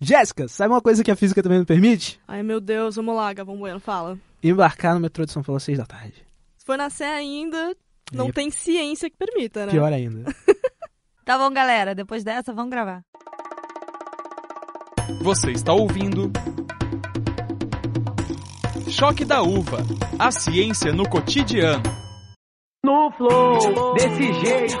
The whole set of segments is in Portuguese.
Jéssica, sabe uma coisa que a física também não permite? Ai, meu Deus, vamos lá, Gavão Bueno, fala. Embarcar no metrô de São Paulo às seis da tarde. Se for nascer ainda, não E- tem ciência que permita, né? Pior ainda. Tá bom, galera. Depois dessa, vamos gravar. Você está ouvindo. Choque da Uva. A ciência no cotidiano. No flow, desse jeito.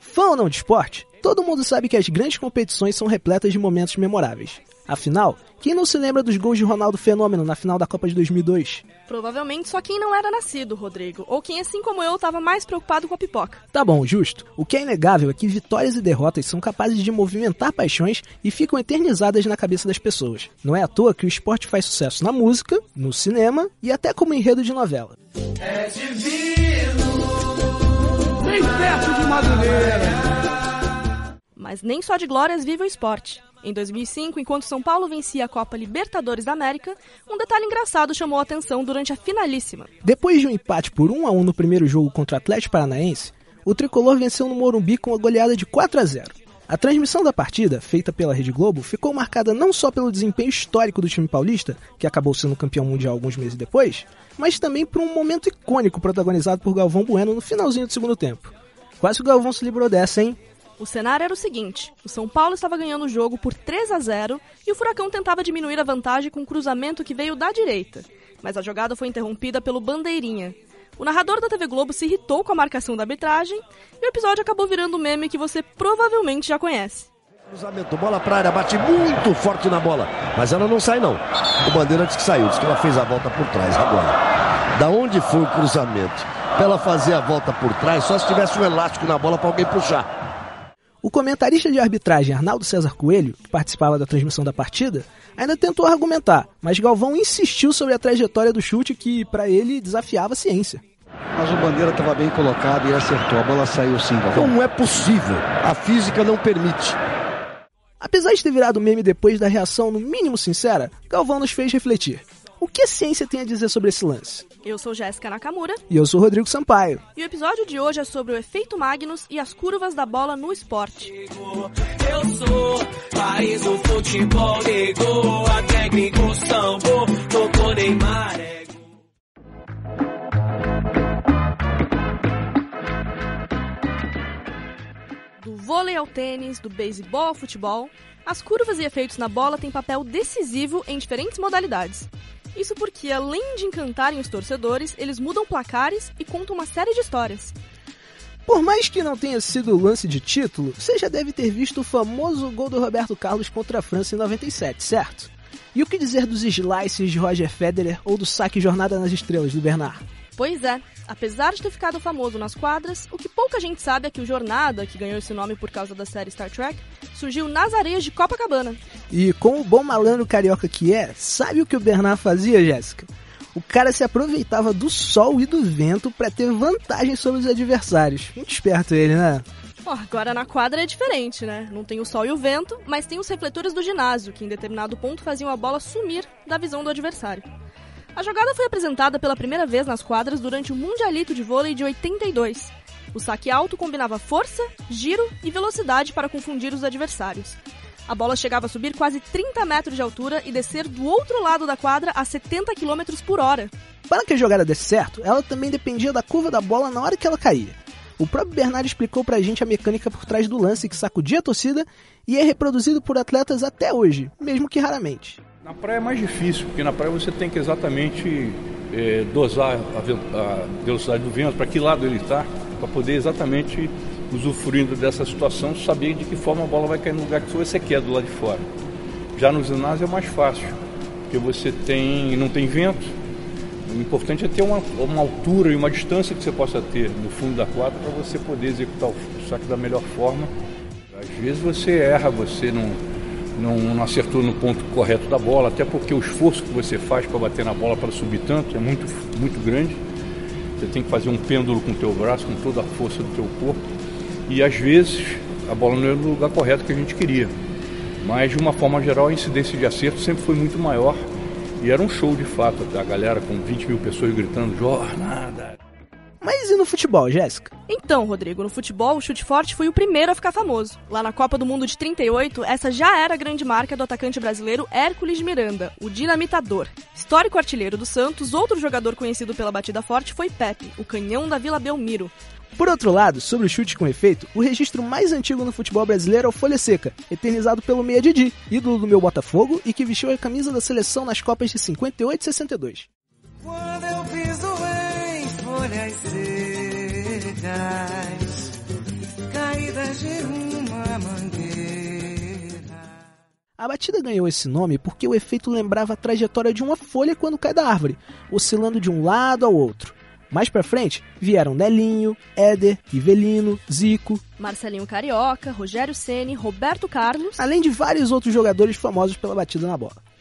Fã ou não de esporte, todo mundo sabe que as grandes competições são repletas de momentos memoráveis. Afinal, quem não se lembra dos gols de Ronaldo Fenômeno na final da Copa de 2002? Provavelmente só quem não era nascido, Rodrigo. Ou quem, assim como eu, tava mais preocupado com a pipoca. Tá bom, justo. O que é inegável é que vitórias e derrotas são capazes de movimentar paixões e ficam eternizadas na cabeça das pessoas. Não é à toa que o esporte faz sucesso na música, no cinema e até como enredo de novela. Bem perto de Madureira. Mas nem só de glórias vive o esporte. Em 2005, enquanto São Paulo vencia a Copa Libertadores da América, um detalhe engraçado chamou a atenção durante a finalíssima. Depois de um empate por 1 a 1 no primeiro jogo contra o Atlético Paranaense, o tricolor venceu no Morumbi com uma goleada de 4 a 0. A transmissão da partida, feita pela Rede Globo, ficou marcada não só pelo desempenho histórico do time paulista, que acabou sendo campeão mundial alguns meses depois, mas também por um momento icônico protagonizado por Galvão Bueno no finalzinho do segundo tempo. Quase que o Galvão se livrou dessa, hein? O cenário era o seguinte: o São Paulo estava ganhando o jogo por 3 a 0 e o Furacão tentava diminuir a vantagem com um cruzamento que veio da direita. Mas a jogada foi interrompida pelo Bandeirinha. O narrador da TV Globo se irritou com a marcação da arbitragem e o episódio acabou virando um meme que você provavelmente já conhece. Cruzamento, bola pra área, bate muito forte na bola. Mas ela não sai, não. O Bandeira disse que saiu, disse que ela fez a volta por trás agora. Da onde foi o cruzamento? Pra ela fazer a volta por trás, só se tivesse um elástico na bola pra alguém puxar. O comentarista de arbitragem Arnaldo César Coelho, que participava da transmissão da partida, ainda tentou argumentar, mas Galvão insistiu sobre a trajetória do chute que, para ele, desafiava a ciência. Mas o Bandeira estava bem colocado e acertou. A bola saiu sim, Galvão. Como é possível? A física não permite. Apesar de ter virado meme depois da reação no mínimo sincera, Galvão nos fez refletir. O que a ciência tem a dizer sobre esse lance? Eu sou Jéssica Nakamura E eu sou Rodrigo Sampaio. e o episódio de hoje é sobre o efeito Magnus e as curvas da bola no esporte. Eu sou país do futebol, negou a técnico sambo, tocou Neymar. é Do vôlei ao tênis, do beisebol ao futebol, as curvas e efeitos na bola têm papel decisivo em diferentes modalidades. Isso porque, além de encantarem os torcedores, eles mudam placares e contam uma série de histórias. Por mais que não tenha sido lance de título, você já deve ter visto o famoso gol do Roberto Carlos contra a França em 97, certo? E o que dizer dos slices de Roger Federer ou do saque Jornada nas Estrelas do Bernard? Pois é, apesar de ter ficado famoso nas quadras, o que pouca gente sabe é que o Jornada, que ganhou esse nome por causa da série Star Trek, surgiu nas areias de Copacabana. E com o bom malandro carioca que é, sabe o que o Bernard fazia, Jéssica? O cara se aproveitava do sol e do vento para ter vantagem sobre os adversários. Muito esperto ele, né? Ó, agora na quadra é diferente, né? Não tem o sol e o vento, mas tem os refletores do ginásio, que em determinado ponto faziam a bola sumir da visão do adversário. A jogada foi apresentada pela primeira vez nas quadras durante o Mundialito de Vôlei de 82. O saque alto combinava força, giro e velocidade para confundir os adversários. A bola chegava a subir quase 30 metros de altura e descer do outro lado da quadra a 70 km por hora. Para que a jogada desse certo, ela também dependia da curva da bola na hora que ela caía. O próprio Bernard explicou pra gente a mecânica por trás do lance que sacudia a torcida e é reproduzido por atletas até hoje, mesmo que raramente. Na praia é mais difícil, porque na praia você tem que exatamente eh, dosar a, ve- a velocidade do vento, para que lado ele está, para poder exatamente, usufruindo dessa situação, saber de que forma a bola vai cair no lugar que você quer do lado de fora. Já no ginásio é mais fácil, porque você tem, não tem vento. O importante é ter uma, uma altura e uma distância que você possa ter no fundo da quadra para você poder executar o saque da melhor forma. Às vezes você erra, você não, não, não acertou no ponto correto da bola, até porque o esforço que você faz para bater na bola para subir tanto é muito, muito grande. Você tem que fazer um pêndulo com o teu braço, com toda a força do teu corpo. E às vezes a bola não é no lugar correto que a gente queria. Mas de uma forma geral a incidência de acerto sempre foi muito maior. E era um show de fato, a galera com 20 mil pessoas gritando jornada. Mas e no futebol, Jéssica? Então, Rodrigo, no futebol, o chute forte foi o primeiro a ficar famoso. Lá na Copa do Mundo de 38, essa já era a grande marca do atacante brasileiro Hércules Miranda, o dinamitador. Histórico artilheiro do Santos, outro jogador conhecido pela batida forte foi Pepe, o canhão da Vila Belmiro. Por outro lado, sobre o chute com efeito, o registro mais antigo no futebol brasileiro é o Folha Seca, eternizado pelo Meia Didi, ídolo do meu Botafogo e que vestiu a camisa da seleção nas Copas de 58 e 62. Quando eu piso folhas secas, caídas de uma mangueira. A batida ganhou esse nome porque o efeito lembrava a trajetória de uma folha quando cai da árvore, oscilando de um lado ao outro. Mais pra frente, vieram Nelinho, Éder, Rivelino, Zico, Marcelinho Carioca, Rogério Ceni, Roberto Carlos, além de vários outros jogadores famosos pela batida na bola.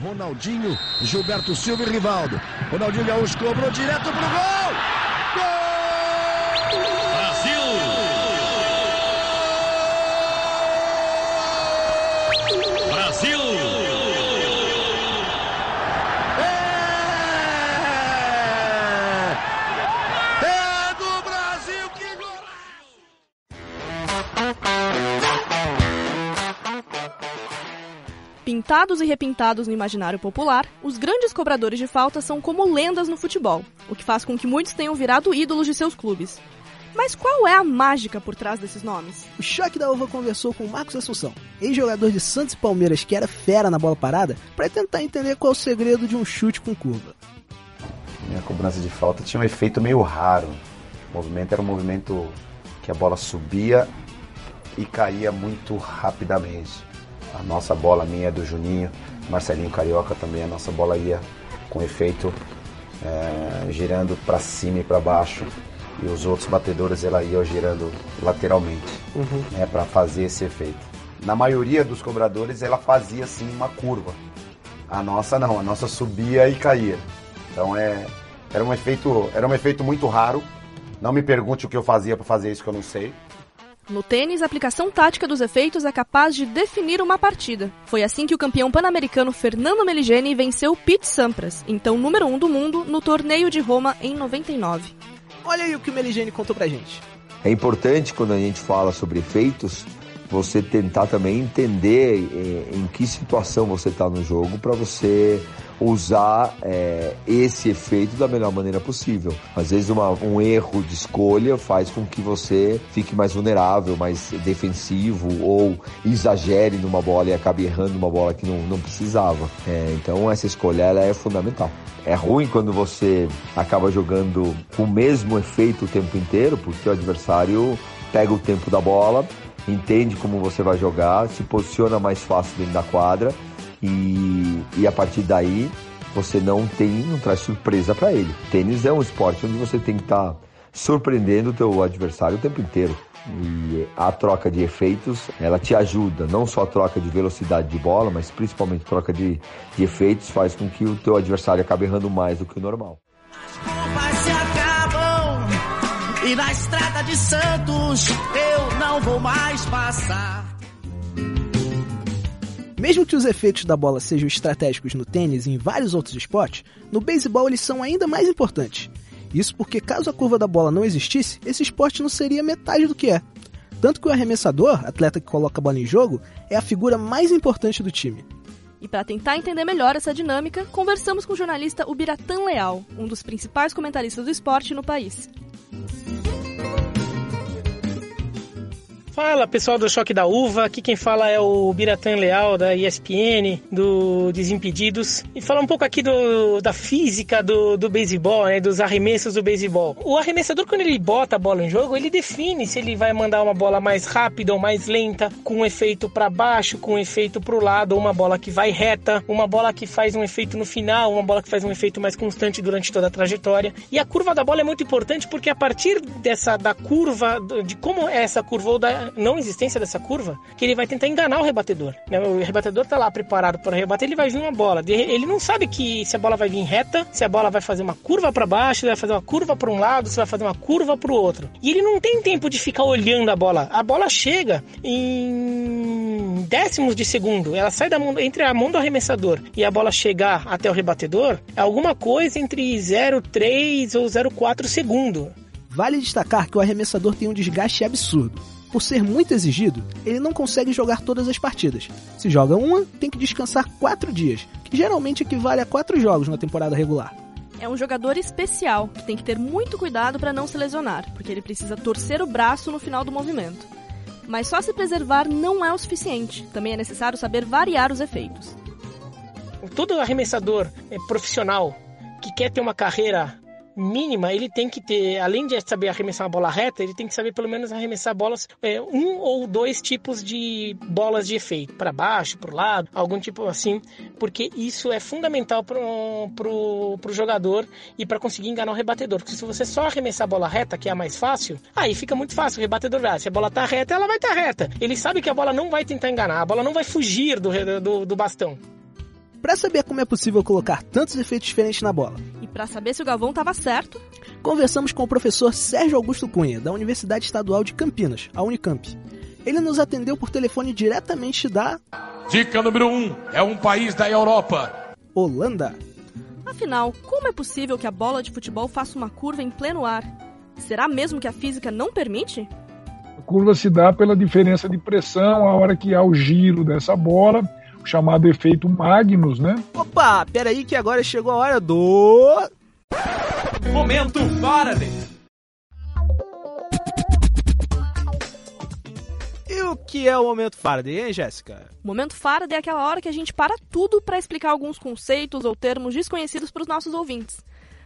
Ronaldinho, Gilberto Silva e Rivaldo. Ronaldinho Gaúcho cobrou direto pro gol! Pintados e repintados no imaginário popular, os grandes cobradores de falta são como lendas no futebol, o que faz com que muitos tenham virado ídolos de seus clubes. Mas qual é a mágica por trás desses nomes? O Choque da Uva conversou com Marcos Assunção, ex-jogador de Santos e Palmeiras que era fera na bola parada, para tentar entender qual é o segredo de um chute com curva. Minha cobrança de falta tinha um efeito meio raro. O movimento era um movimento que a bola subia e caía muito rapidamente. A nossa bola, a minha é do Juninho, Marcelinho Carioca também, a nossa bola ia com efeito é, girando para cima e para baixo e os outros batedores ela ia girando lateralmente Uhum. né, para fazer esse efeito. Na maioria dos cobradores ela fazia assim uma curva. A nossa não, a nossa subia e caía. Então é era um efeito era um efeito muito raro. Não me pergunte o que eu fazia para fazer isso que eu não sei. No tênis, a aplicação tática dos efeitos é capaz de definir uma partida. Foi assim que o campeão pan-americano Fernando Meligeni venceu Pete Sampras, então número 1 um do mundo, no torneio de Roma em 99. Olha aí o que o Meligeni contou pra gente. É importante quando a gente fala sobre efeitos, você tentar também entender eh, em que situação você está no jogo para você usar eh, esse efeito da melhor maneira possível. Às vezes uma- um erro de escolha faz com que você fique mais vulnerável, mais defensivo ou exagere numa bola e acabe errando uma bola que não, não precisava. Eh, então essa escolha ela é fundamental. É ruim quando você acaba jogando com o mesmo efeito o tempo inteiro, porque o adversário pega o tempo da bola, entende como você vai jogar, se posiciona mais fácil dentro da quadra e, e a partir daí você não tem, não traz surpresa para ele. Tênis é um esporte onde você tem que estar surpreendendo o teu adversário o tempo inteiro. E a troca de efeitos, ela te ajuda, não só a troca de velocidade de bola, mas principalmente a troca de, de efeitos faz com que o teu adversário acabe errando mais do que o normal. Mas se acabam e na estrada de Santos eu não vou mais passar. Mesmo que os efeitos da bola sejam estratégicos no tênis e em vários outros esportes, no beisebol eles são ainda mais importantes. Isso porque caso a curva da bola não existisse, esse esporte não seria metade do que é. Tanto que o arremessador, atleta que coloca a bola em jogo, é a figura mais importante do time. E para tentar entender melhor essa dinâmica, conversamos com o jornalista Ubiratã Leal, um dos principais comentaristas do esporte no país. Fala pessoal do Choque da Uva, aqui quem fala é o Biratã Leal da ESPN, do Desimpedidos, e falar um pouco aqui do, da física do, do beisebol, né, dos arremessos do beisebol. O arremessador, quando ele bota a bola em jogo, ele define se ele vai mandar uma bola mais rápida ou mais lenta, com um efeito para baixo, com um efeito para o lado, uma bola que vai reta, uma bola que faz um efeito no final, uma bola que faz um efeito mais constante durante toda a trajetória. E a curva da bola é muito importante porque a partir dessa da curva, de como é essa curva ou da não existência dessa curva, que ele vai tentar enganar o rebatedor. né? O rebatedor tá lá preparado para rebater, ele vai vir uma bola. Ele não sabe que se a bola vai vir reta, se a bola vai fazer uma curva para baixo, se vai fazer uma curva para um lado, se vai fazer uma curva para o outro. E ele não tem tempo de ficar olhando a bola. A bola chega em décimos de segundo, ela sai da mão, entre a mão do arremessador e a bola chegar até o rebatedor, é alguma coisa entre 0,3 ou 0,4 segundo. Vale destacar que o arremessador tem um desgaste absurdo. Por ser muito exigido, ele não consegue jogar todas as partidas. Se joga uma, tem que descansar quatro dias, que geralmente equivale a quatro jogos na temporada regular. É um jogador especial que tem que ter muito cuidado para não se lesionar, porque ele precisa torcer o braço no final do movimento. Mas só se preservar não é o suficiente, também é necessário saber variar os efeitos. Todo arremessador é profissional que quer ter uma carreira mínima, ele tem que ter, além de saber arremessar uma bola reta, ele tem que saber pelo menos arremessar bolas, é, um ou dois tipos de bolas de efeito, para baixo, para o lado, algum tipo assim, porque isso é fundamental para o jogador e para conseguir enganar o rebatedor. Porque se você só arremessar a bola reta, que é a mais fácil, aí fica muito fácil. O rebatedor vai, se a bola tá reta, ela vai estar tá reta. Ele sabe que a bola não vai tentar enganar, a bola não vai fugir do, do, do bastão. Para saber como é possível colocar tantos efeitos diferentes na bola. E para saber se o Galvão estava certo, conversamos com o professor Sérgio Augusto Cunha, da Universidade Estadual de Campinas, a Unicamp. Ele nos atendeu por telefone diretamente da. Dica número 1: um, é um país da Europa. Holanda. Afinal, como é possível que a bola de futebol faça uma curva em pleno ar? Será mesmo que a física não permite? A curva se dá pela diferença de pressão a hora que há o giro dessa bola chamado efeito Magnus, né? Opa, peraí que agora chegou a hora do... Momento Faraday! E o que é o Momento Faraday, hein, Jéssica? O Momento Faraday é aquela hora que a gente para tudo para explicar alguns conceitos ou termos desconhecidos para os nossos ouvintes.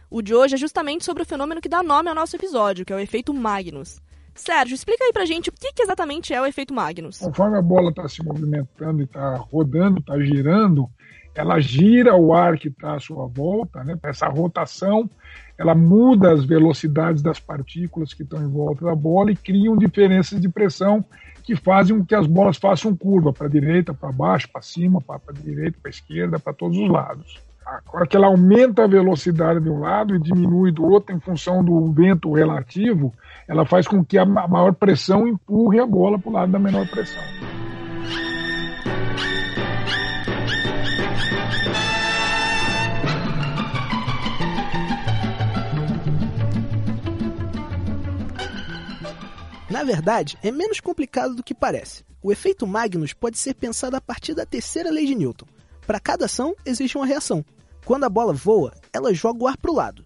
O de hoje é justamente sobre o fenômeno que dá nome ao nosso episódio, que é o efeito Magnus. Sérgio, explica aí pra gente o que, que exatamente é o efeito Magnus. Conforme a bola está se movimentando e está rodando, está girando, ela gira o ar que está à sua volta, né? essa rotação, ela muda as velocidades das partículas que estão em volta da bola e criam diferenças de pressão que fazem com que as bolas façam curva para a direita, para baixo, para cima, para a direita, para a esquerda, para todos os lados. Agora que ela aumenta a velocidade de um lado e diminui do outro em função do vento relativo, ela faz com que a maior pressão empurre a bola para o lado da menor pressão. Na verdade, é menos complicado do que parece. O efeito Magnus pode ser pensado a partir da terceira lei de Newton. Para cada ação, existe uma reação. Quando a bola voa, ela joga o ar para o lado.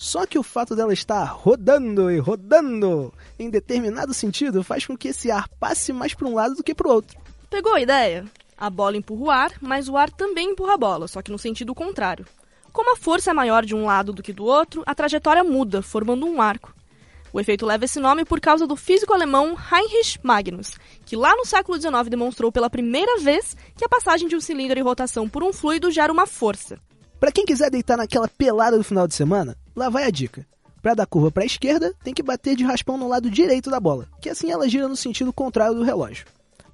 Só que o fato dela estar rodando e rodando em determinado sentido faz com que esse ar passe mais para um lado do que para o outro. Pegou a ideia? A bola empurra o ar, mas o ar também empurra a bola, só que no sentido contrário. Como a força é maior de um lado do que do outro, a trajetória muda, formando um arco. O efeito leva esse nome por causa do físico alemão Heinrich Magnus, que lá no século XIX demonstrou pela primeira vez que a passagem de um cilindro em rotação por um fluido gera uma força. Para quem quiser deitar naquela pelada do final de semana, lá vai a dica. Para dar curva para a esquerda, tem que bater de raspão no lado direito da bola, que assim ela gira no sentido contrário do relógio.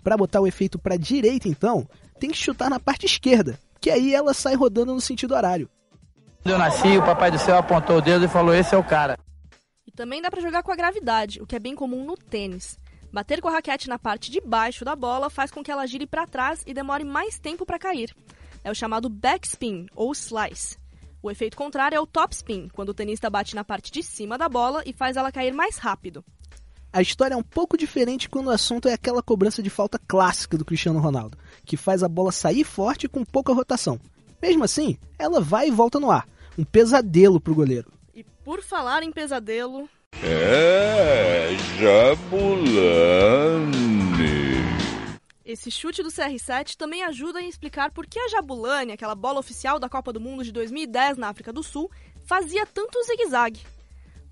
Para botar o efeito para a direita, então, tem que chutar na parte esquerda, que aí ela sai rodando no sentido horário. Quando eu nasci, o papai do céu apontou o dedo e falou: "Esse é o cara". E também dá para jogar com a gravidade, o que é bem comum no tênis. Bater com a raquete na parte de baixo da bola faz com que ela gire para trás e demore mais tempo para cair é o chamado backspin ou slice. O efeito contrário é o topspin, quando o tenista bate na parte de cima da bola e faz ela cair mais rápido. A história é um pouco diferente quando o assunto é aquela cobrança de falta clássica do Cristiano Ronaldo, que faz a bola sair forte com pouca rotação. Mesmo assim, ela vai e volta no ar. Um pesadelo para o goleiro. E por falar em pesadelo. É, Jabulani. Esse chute do CR7 também ajuda a explicar por que a Jabulani, aquela bola oficial da Copa do Mundo de 2010 na África do Sul, fazia tanto zigue-zague.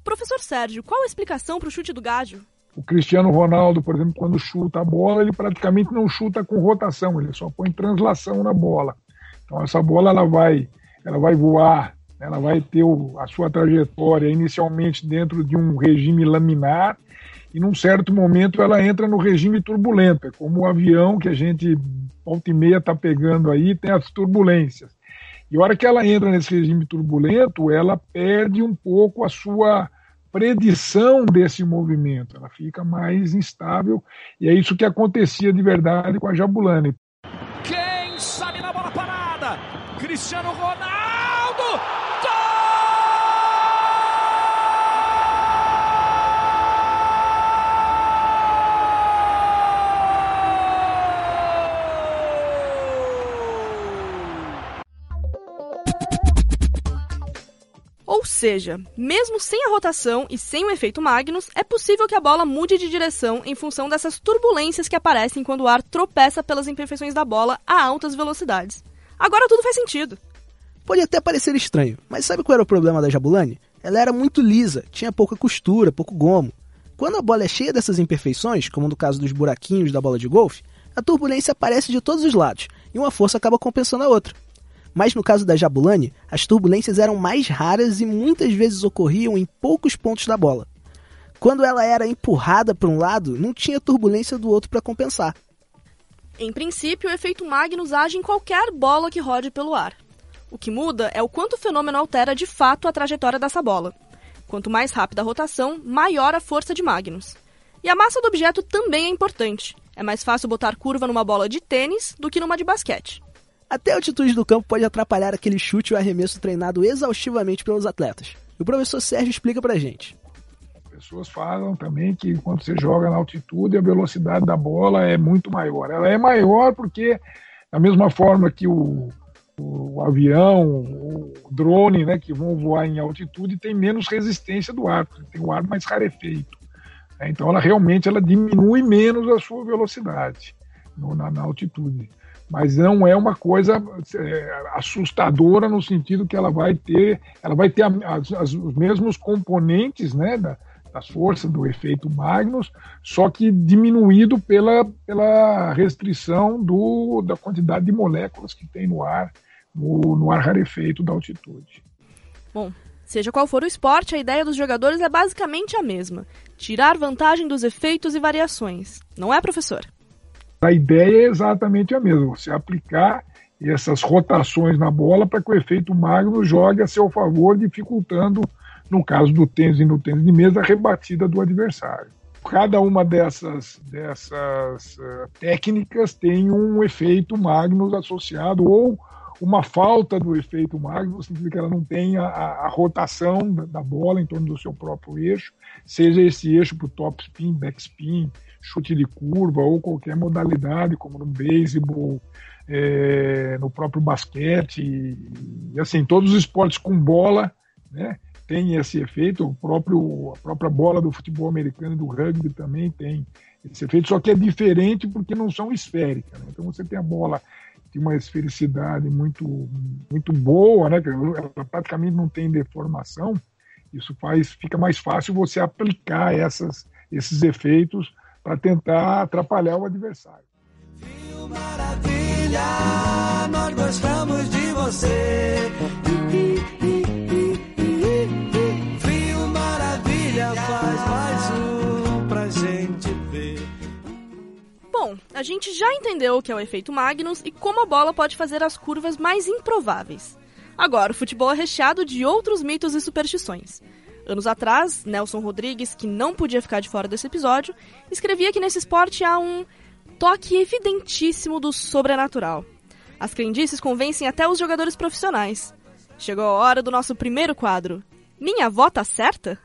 Professor Sérgio, qual a explicação para o chute do Gádio? O Cristiano Ronaldo, por exemplo, quando chuta a bola, ele praticamente não chuta com rotação, ele só põe translação na bola. Então essa bola ela vai, ela vai voar, ela vai ter a sua trajetória inicialmente dentro de um regime laminar e num certo momento ela entra no regime turbulento, é como o avião que a gente volta e meia está pegando aí, tem as turbulências. E a hora que ela entra nesse regime turbulento, ela perde um pouco a sua predição desse movimento, ela fica mais instável e é isso que acontecia de verdade com a Jabulani. Quem sabe na bola parada? Cristiano Ronaldo! Seja, mesmo sem a rotação e sem o efeito Magnus, é possível que a bola mude de direção em função dessas turbulências que aparecem quando o ar tropeça pelas imperfeições da bola a altas velocidades. Agora tudo faz sentido. Pode até parecer estranho, mas sabe qual era o problema da Jabulani? Ela era muito lisa, tinha pouca costura, pouco gomo. Quando a bola é cheia dessas imperfeições, como no caso dos buraquinhos da bola de golfe, a turbulência aparece de todos os lados e uma força acaba compensando a outra. Mas no caso da Jabulani, as turbulências eram mais raras e muitas vezes ocorriam em poucos pontos da bola. Quando ela era empurrada para um lado, não tinha turbulência do outro para compensar. Em princípio, o efeito Magnus age em qualquer bola que rode pelo ar. O que muda é o quanto o fenômeno altera de fato a trajetória dessa bola. Quanto mais rápida a rotação, maior a força de Magnus. E a massa do objeto também é importante. É mais fácil botar curva numa bola de tênis do que numa de basquete. Até a altitude do campo pode atrapalhar aquele chute ou arremesso treinado exaustivamente pelos atletas. E o professor Sérgio explica pra gente. Pessoas falam também que quando você joga na altitude, a velocidade da bola é muito maior. Ela é maior porque, da mesma forma que o, o, avião, o drone, né, que vão voar em altitude, tem menos resistência do ar, tem o ar mais rarefeito. Né? Então, ela realmente ela diminui menos a sua velocidade no, na, na altitude mas não é uma coisa é, assustadora no sentido que ela vai ter, ela vai ter as, as, os mesmos componentes, né, da, das forças do efeito Magnus, só que diminuído pela, pela restrição do, da quantidade de moléculas que tem no ar, no, no ar rarefeito da altitude. Bom, seja qual for o esporte, a ideia dos jogadores é basicamente a mesma: tirar vantagem dos efeitos e variações. Não é, professor? A ideia é exatamente a mesma, você aplicar essas rotações na bola para que o efeito magno jogue a seu favor, dificultando, no caso do tênis e no tênis de mesa, a rebatida do adversário. Cada uma dessas, dessas uh, técnicas tem um efeito Magnus associado ou uma falta do efeito Magnus, significa que ela não tem a, a, rotação da, bola em torno do seu próprio eixo, seja esse eixo para o top spin, backspin, chute de curva ou qualquer modalidade, como no beisebol, é, no próprio basquete, e, e, assim, todos os esportes com bola, né, tem esse efeito, o próprio, a própria bola do futebol americano e do rugby também tem esse efeito, só que é diferente porque não são esféricas. Né? Então você tem a bola de uma esfericidade muito, muito boa, né? ela praticamente não tem deformação, isso faz, fica mais fácil você aplicar essas, esses efeitos para tentar atrapalhar o adversário. Viu, maravilha, nós gostamos de você. Viu, maravilha, faz mais um pra gente ver. Bom, a gente já entendeu o que é o efeito Magnus e como a bola pode fazer as curvas mais improváveis. Agora, o futebol é recheado de outros mitos e superstições. Anos atrás, Nelson Rodrigues, que não podia ficar de fora desse episódio, escrevia que nesse esporte há um toque evidentíssimo do sobrenatural. As crendices convencem até os jogadores profissionais. Chegou a hora do nosso primeiro quadro. Minha avó tá certa?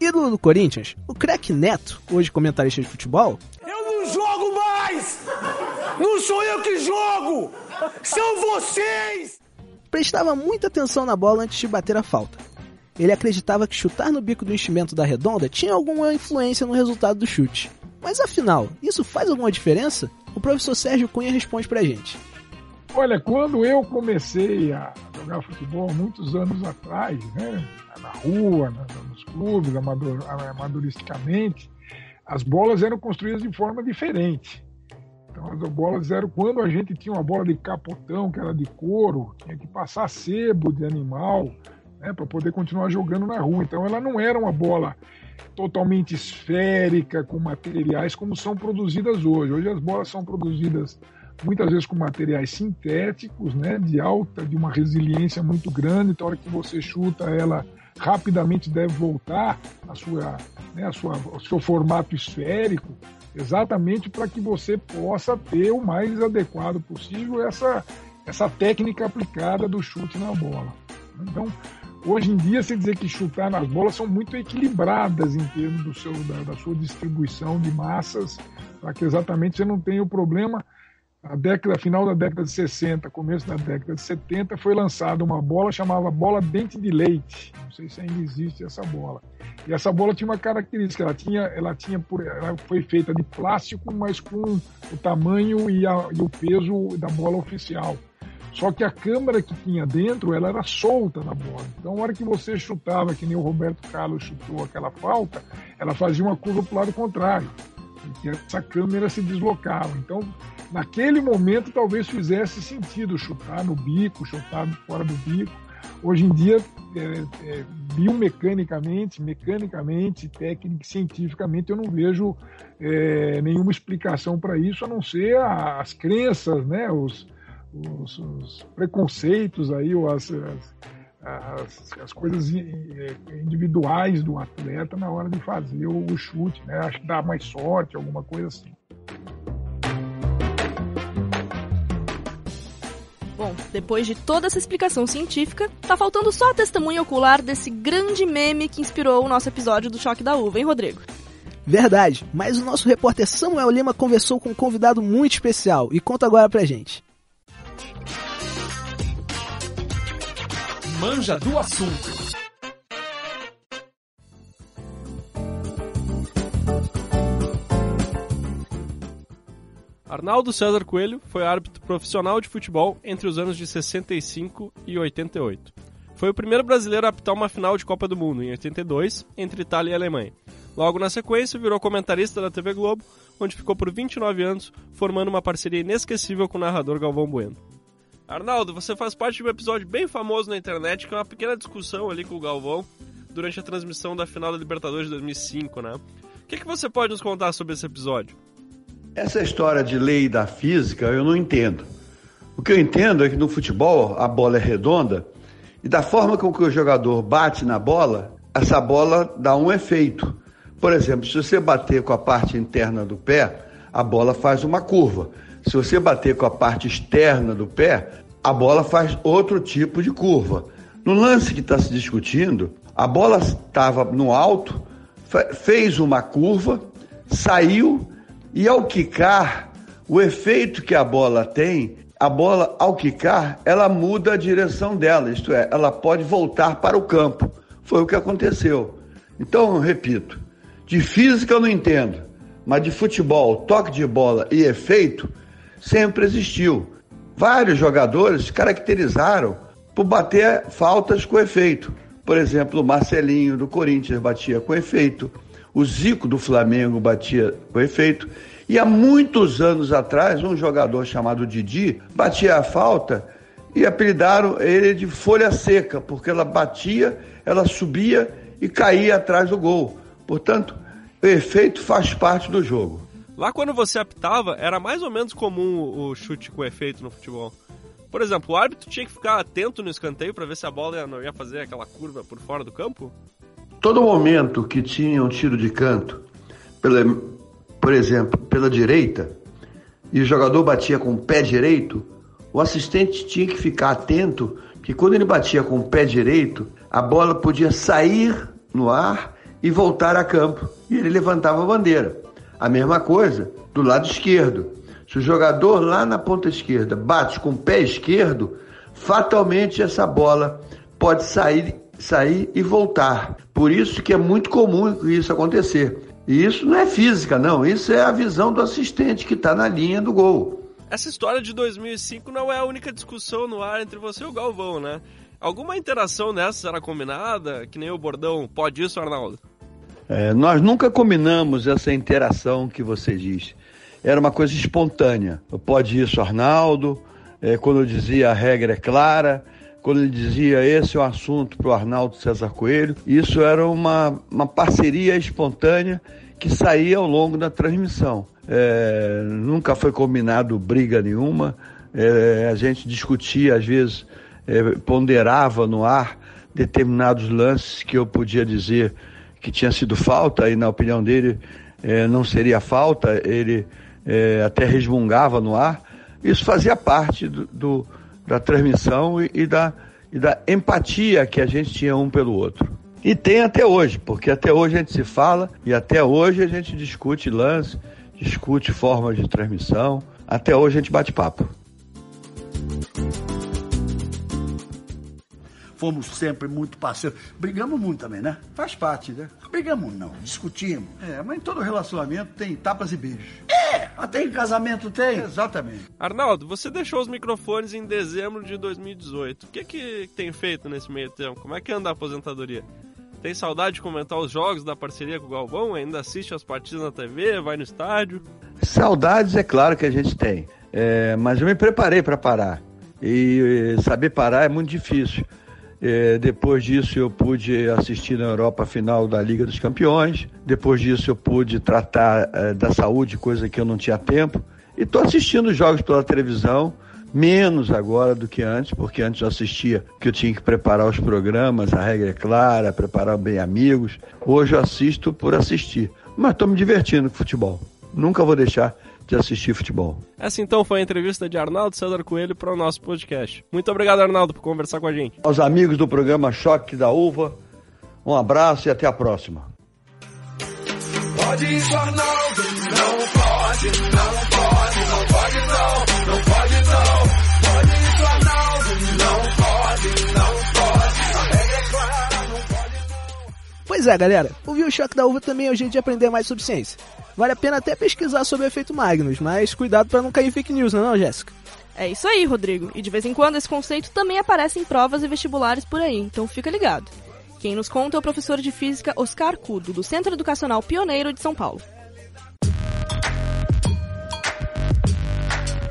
Ídolo do Corinthians, o craque Neto, hoje comentarista de futebol! Não sou eu que jogo! São vocês! Prestava muita atenção na bola antes de bater a falta. Ele acreditava que chutar no bico do enchimento da redonda tinha alguma influência no resultado do chute. Mas afinal, isso faz alguma diferença? O professor Sérgio Cunha responde pra gente. Olha, quando eu comecei a jogar futebol muitos anos atrás, né, na rua, nos clubes, amador, amadoristicamente, as bolas eram construídas de forma diferente. Então as bolas eram quando a gente tinha uma bola de capotão que era de couro, tinha que passar sebo de animal, né, para poder continuar jogando na rua. Então ela não era uma bola totalmente esférica, com materiais como são produzidas hoje. Hoje as bolas são produzidas muitas vezes com materiais sintéticos, né, de alta, de uma resiliência muito grande. Então, a hora que você chuta ela, rapidamente deve voltar a sua, né, sua, ao seu formato esférico, exatamente para que você possa ter o mais adequado possível essa, essa técnica aplicada do chute na bola. Então, hoje em dia, se dizer que chutar nas bolas são muito equilibradas em termos do seu, da, da sua distribuição de massas, para que exatamente você não tenha o problema a década, final da década de 60, começo da década de 70, foi lançada uma bola chamada bola dente de leite. Não sei se ainda existe essa bola. E essa bola tinha uma característica, ela tinha, ela tinha por, ela foi feita de plástico, mas com o tamanho e, a, e o peso da bola oficial. Só que a câmara que tinha dentro, ela era solta na bola. Então, na hora que você chutava, que nem o Roberto Carlos chutou aquela falta, ela fazia uma curva para o lado contrário. E essa câmera se deslocava. Então, naquele momento talvez fizesse sentido chutar no bico, chutar fora do bico. Hoje em dia, é, é, biomecanicamente, mecanicamente, técnica, cientificamente, eu não vejo é, nenhuma explicação para isso, a não ser as crenças, né, os, os, os preconceitos aí, ou as, as, as, as, coisas individuais do atleta na hora de fazer o, chute, né? Acho que dá mais sorte, alguma coisa assim. Bom, depois de toda essa explicação científica, tá faltando só a testemunha ocular desse grande meme que inspirou o nosso episódio do Choque da Uva, hein, Rodrigo? Verdade, mas o nosso repórter Samuel Lima conversou com um convidado muito especial e conta agora pra gente. Manja do assunto. Arnaldo César Coelho foi árbitro profissional de futebol entre os anos de 65 e 88. Foi o primeiro brasileiro a apitar uma final de Copa do Mundo, em 82, entre Itália e Alemanha. Logo na sequência, virou comentarista da TV Globo, onde ficou por 29 anos, formando uma parceria inesquecível com o narrador Galvão Bueno. Arnaldo, você faz parte de um episódio bem famoso na internet, que é uma pequena discussão ali com o Galvão durante a transmissão da final da Libertadores de 2005, né? O que, que você pode nos contar sobre esse episódio? Essa história de lei da física eu não entendo. O que eu entendo é que no futebol a bola é redonda e da forma com que o jogador bate na bola, essa bola dá um efeito. Por exemplo, se você bater com a parte interna do pé, a bola faz uma curva. Se você bater com a parte externa do pé, a bola faz outro tipo de curva. No lance que está se discutindo, a bola estava no alto, fez uma curva, saiu e ao quicar, o efeito que a bola tem, a bola ao quicar, ela muda a direção dela, isto é, ela pode voltar para o campo. Foi o que aconteceu. Então, repito, de física eu não entendo, mas de futebol, toque de bola e efeito, sempre existiu. Vários jogadores caracterizaram por bater faltas com efeito. Por exemplo, o Marcelinho do Corinthians batia com efeito, o Zico do Flamengo batia com efeito. E há muitos anos atrás, um jogador chamado Didi batia a falta e apelidaram ele de folha seca, porque ela batia, ela subia e caía atrás do gol. Portanto, o efeito faz parte do jogo. Lá quando você apitava, era mais ou menos comum o chute com efeito no futebol. Por exemplo, o árbitro tinha que ficar atento no escanteio para ver se a bola não ia fazer aquela curva por fora do campo? Todo momento que tinha um tiro de canto, pela, por exemplo, pela direita, e o jogador batia com o pé direito, o assistente tinha que ficar atento que quando ele batia com o pé direito, a bola podia sair no ar e voltar a campo. E ele levantava a bandeira. A mesma coisa do lado esquerdo. Se o jogador lá na ponta esquerda bate com o pé esquerdo, fatalmente essa bola pode sair, sair e voltar. Por isso que é muito comum isso acontecer. E isso não é física, não. Isso é a visão do assistente que está na linha do gol. Essa história de 2005 não é a única discussão no ar entre você e o Galvão, né? Alguma interação nessa era combinada? Que nem o bordão, pode isso, Arnaldo? É, nós nunca combinamos essa interação que você diz. Era uma coisa espontânea. Pode isso, Arnaldo. É, quando eu dizia a regra é clara, quando ele dizia esse é o assunto para o Arnaldo César Coelho. Isso era uma, uma parceria espontânea que saía ao longo da transmissão. É, nunca foi combinado briga nenhuma, é, a gente discutia, às vezes é, ponderava no ar determinados lances que eu podia dizer que tinha sido falta, e na opinião dele é, não seria falta, ele é, até resmungava no ar. Isso fazia parte do, do da transmissão e, e, da, e da empatia que a gente tinha um pelo outro. E tem até hoje, porque até hoje a gente se fala e até hoje a gente discute lance, discute formas de transmissão, até hoje a gente bate papo. Fomos sempre muito parceiros. Brigamos muito também, né? Faz parte, né? Brigamos não, discutimos. É, mas em todo relacionamento tem tapas e beijos. É, até em casamento tem. Exatamente. Arnaldo, você deixou os microfones em dezembro de 2018. O que que tem feito nesse meio tempo? Como é que anda a aposentadoria? Tem saudade de comentar os jogos da parceria com o Galvão? Ainda assiste as partidas na TV? Vai no estádio? Saudades, é claro que a gente tem. É, mas eu me preparei para parar. E saber parar é muito difícil. É, depois disso, eu pude assistir na Europa a final da Liga dos Campeões. Depois disso, eu pude tratar é, da saúde, coisa que eu não tinha tempo. E estou assistindo jogos pela televisão, menos agora do que antes, porque antes eu assistia que eu tinha que preparar os programas, a regra é clara, preparar bem amigos. Hoje eu assisto por assistir. Mas estou me divertindo com futebol. Nunca vou deixar de assistir futebol. Essa então foi a entrevista de Arnaldo César Coelho para o nosso podcast. Muito obrigado, Arnaldo, por conversar com a gente. Aos amigos do programa Choque da Uva, um abraço e até a próxima. Pode isso, Arnaldo, não pode, não pode, não pode não, não pode não. Pode isso, Arnaldo, não pode, não pode, a regra é clara, não pode não. Pois é, galera, ouvir o Choque da Uva também é um jeito de aprender mais sobre ciência. Vale a pena até pesquisar sobre o efeito Magnus, mas cuidado para não cair em fake news, não é não, Jéssica? É isso aí, Rodrigo. E de vez em quando esse conceito também aparece em provas e vestibulares por aí, então fica ligado. Quem nos conta é o professor de física Oscar Cudo, do Centro Educacional Pioneiro de São Paulo.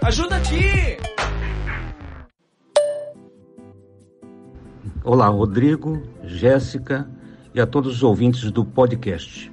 Ajuda aqui! Olá, Rodrigo, Jéssica e a todos os ouvintes do podcast.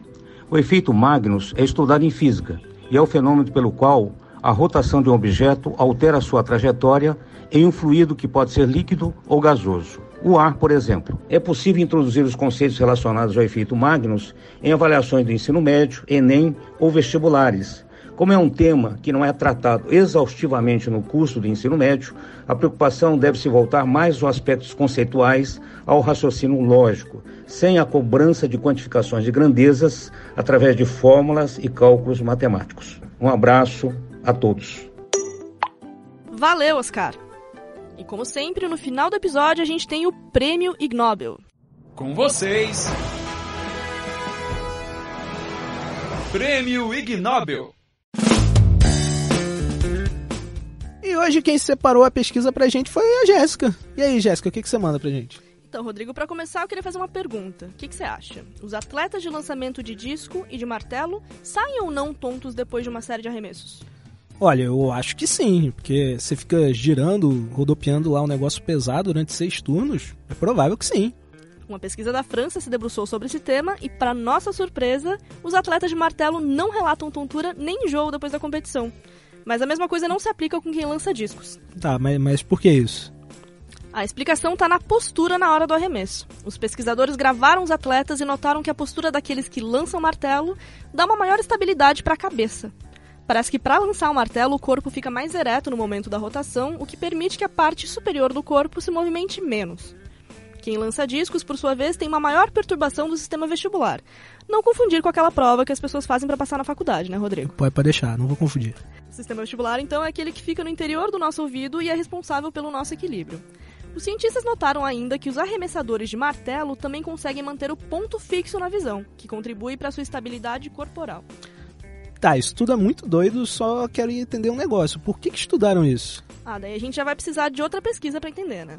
O efeito Magnus é estudado em física e é o fenômeno pelo qual a rotação de um objeto altera sua trajetória em um fluido que pode ser líquido ou gasoso. O ar, por exemplo. É possível introduzir os conceitos relacionados ao efeito Magnus em avaliações do ensino médio, Enem ou vestibulares. Como é um tema que não é tratado exaustivamente no curso do ensino médio, a preocupação deve se voltar mais aos aspectos conceituais, ao raciocínio lógico, sem a cobrança de quantificações de grandezas através de fórmulas e cálculos matemáticos. Um abraço a todos. Valeu, Oscar! E como sempre, no final do episódio a gente tem o Prêmio Ig Nobel. Com vocês. Prêmio Ig Nobel. E hoje quem separou a pesquisa pra gente foi a Jéssica. E aí, Jéssica, o que, que você manda pra gente? Então, Rodrigo, para começar, eu queria fazer uma pergunta. O que, que, você acha? Os atletas de lançamento de disco e de martelo saem ou não tontos depois de uma série de arremessos? Olha, eu acho que sim, porque você fica girando, rodopiando lá um negócio pesado durante seis turnos, é provável que sim. Uma pesquisa da França se debruçou sobre esse tema e, para nossa surpresa, os atletas de martelo não relatam tontura nem enjoo depois da competição. Mas a mesma coisa não se aplica com quem lança discos. Tá, mas, mas por que isso? A explicação está na postura na hora do arremesso. Os pesquisadores gravaram os atletas e notaram que a postura daqueles que lançam martelo dá uma maior estabilidade para a cabeça. Parece que para lançar o martelo o corpo fica mais ereto no momento da rotação, o que permite que a parte superior do corpo se movimente menos. Quem lança discos, por sua vez, tem uma maior perturbação do sistema vestibular. Não confundir com aquela prova que as pessoas fazem para passar na faculdade, né, Rodrigo? Pode, pode deixar, não vou confundir. O sistema vestibular, então, é aquele que fica no interior do nosso ouvido e é responsável pelo nosso equilíbrio. Os cientistas notaram ainda que os arremessadores de martelo também conseguem manter o ponto fixo na visão, que contribui para sua estabilidade corporal. Tá, isso tudo é muito doido, só quero entender um negócio. Por que, que estudaram isso? Ah, daí a gente já vai precisar de outra pesquisa para entender, né?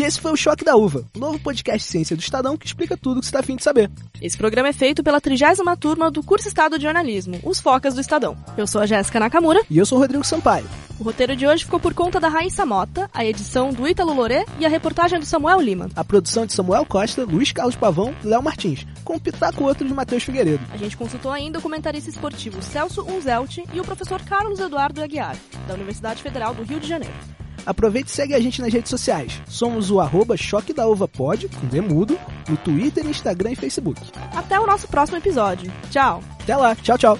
E esse foi o Choque da Uva, o novo podcast Ciência do Estadão que explica tudo o que você está afim de saber. Esse programa é feito pela 30 turma do curso Estado de Jornalismo, os Focas do Estadão. Eu sou a Jéssica Nakamura. E eu sou o Rodrigo Sampaio. O roteiro de hoje ficou por conta da Raíssa Mota, a edição do Ítalo Lorê e a reportagem do Samuel Lima. A produção de Samuel Costa, Luiz Carlos Pavão e Léo Martins, com um pitaco outro de Matheus Figueiredo. A gente consultou ainda o comentarista esportivo Celso Unzelt e o professor Carlos Eduardo Aguiar, da Universidade Federal do Rio de Janeiro. Aproveite e segue a gente nas redes sociais. Somos o arroba Choque da Uva Pod, com Demudo, no Twitter, Instagram e Facebook. Até o nosso próximo episódio. Tchau. Até lá. Tchau, tchau.